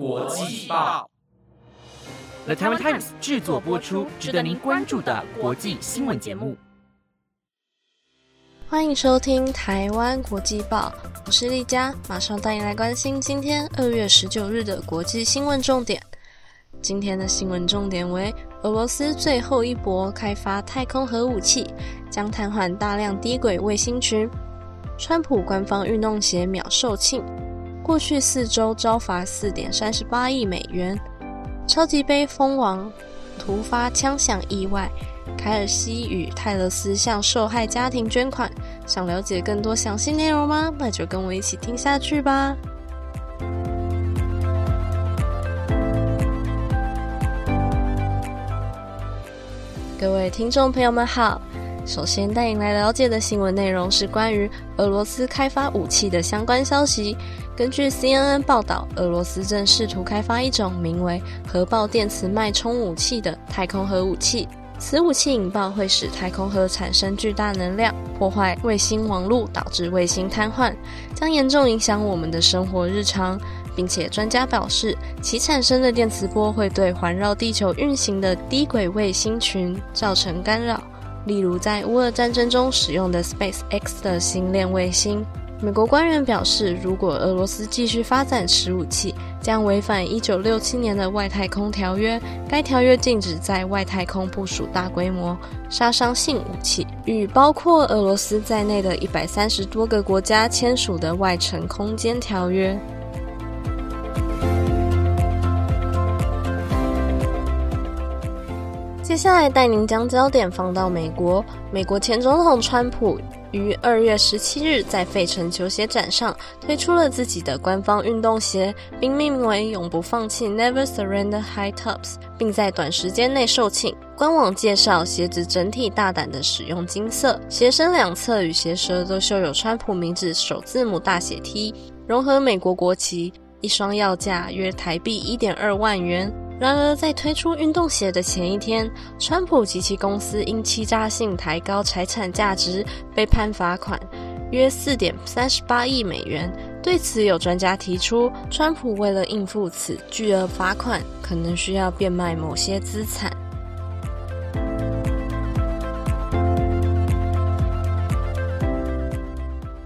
国际报，The Taiwan Times 制作播出，值得您关注的国际新闻节目。欢迎收听《台湾国际报》，我是丽佳，马上带你来关心今天二月十九日的国际新闻重点。今天的新闻重点为：俄罗斯最后一搏开发太空核武器，将瘫痪大量低轨卫星群；川普官方运动鞋秒售罄。过去四周招罚四点三十八亿美元。超级杯封王突发枪响意外。凯尔西与泰勒斯向受害家庭捐款。想了解更多详细内容吗？那就跟我一起听下去吧。各位听众朋友们好。首先带您来了解的新闻内容是关于俄罗斯开发武器的相关消息。根据 CNN 报道，俄罗斯正试图开发一种名为核爆电磁脉冲武器的太空核武器。此武器引爆会使太空核产生巨大能量，破坏卫星网络，导致卫星瘫痪，将严重影响我们的生活日常。并且专家表示，其产生的电磁波会对环绕地球运行的低轨卫星群造成干扰。例如，在乌俄战争中使用的 SpaceX 的星链卫星，美国官员表示，如果俄罗斯继续发展此武器，将违反1967年的外太空条约。该条约禁止在外太空部署大规模杀伤性武器，与包括俄罗斯在内的一百三十多个国家签署的外层空间条约。接下来带您将焦点放到美国。美国前总统川普于二月十七日在费城球鞋展上推出了自己的官方运动鞋，并命名为“永不放弃 ”（Never Surrender High Tops），并在短时间内售罄。官网介绍，鞋子整体大胆的使用金色，鞋身两侧与鞋舌都绣有川普名字首字母大写 T，融合美国国旗。一双要价约台币一点二万元。然而，在推出运动鞋的前一天，川普及其公司因欺诈性抬高财产价值，被判罚款约四点三十八亿美元。对此，有专家提出，川普为了应付此巨额罚款，可能需要变卖某些资产。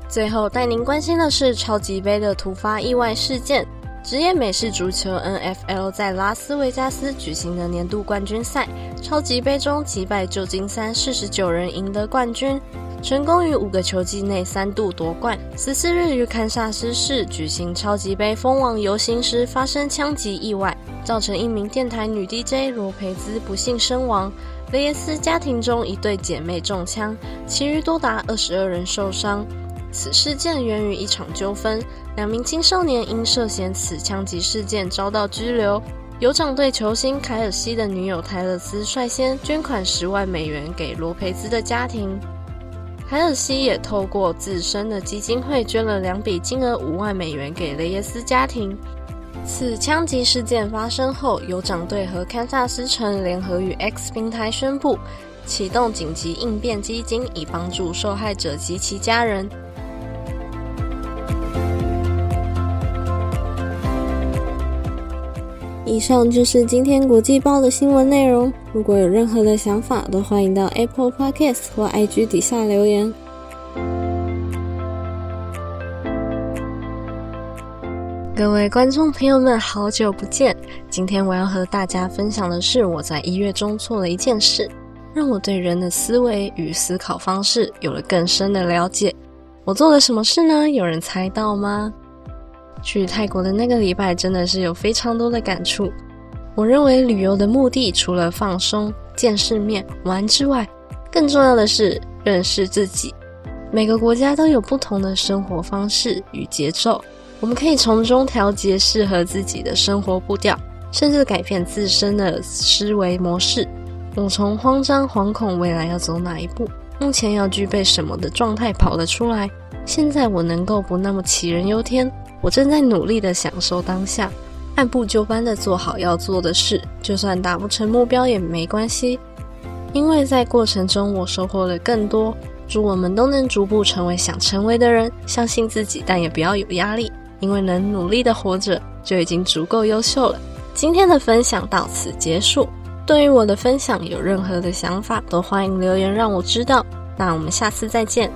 最后，带您关心的是超级杯的突发意外事件。职业美式足球 NFL 在拉斯维加斯举行的年度冠军赛超级杯中击败旧金山四十九人，赢得冠军，成功于五个球季内三度夺冠。十四日于堪萨斯市举行超级杯封王游行时发生枪击意外，造成一名电台女 DJ 罗培兹不幸身亡。雷耶斯家庭中一对姐妹中枪，其余多达二十二人受伤。此事件源于一场纠纷，两名青少年因涉嫌此枪击事件遭到拘留。酋长队球星凯尔西的女友泰勒斯率先捐款十万美元给罗培兹的家庭，凯尔西也透过自身的基金会捐了两笔金额五万美元给雷耶斯家庭。此枪击事件发生后，酋长队和堪萨斯城联合与 X 平台宣布启动紧急应变基金，以帮助受害者及其家人。以上就是今天国际报的新闻内容。如果有任何的想法，都欢迎到 Apple Podcast 或 IG 底下留言。各位观众朋友们，好久不见！今天我要和大家分享的是我在一月中做了一件事，让我对人的思维与思考方式有了更深的了解。我做了什么事呢？有人猜到吗？去泰国的那个礼拜真的是有非常多的感触。我认为旅游的目的除了放松、见世面、玩之外，更重要的是认识自己。每个国家都有不同的生活方式与节奏，我们可以从中调节适合自己的生活步调，甚至改变自身的思维模式。我从慌张、惶恐未来要走哪一步，目前要具备什么的状态跑了出来。现在我能够不那么杞人忧天。我正在努力的享受当下，按部就班的做好要做的事，就算达不成目标也没关系，因为在过程中我收获了更多。祝我们都能逐步成为想成为的人，相信自己，但也不要有压力，因为能努力的活着，就已经足够优秀了。今天的分享到此结束。对于我的分享有任何的想法，都欢迎留言让我知道。那我们下次再见。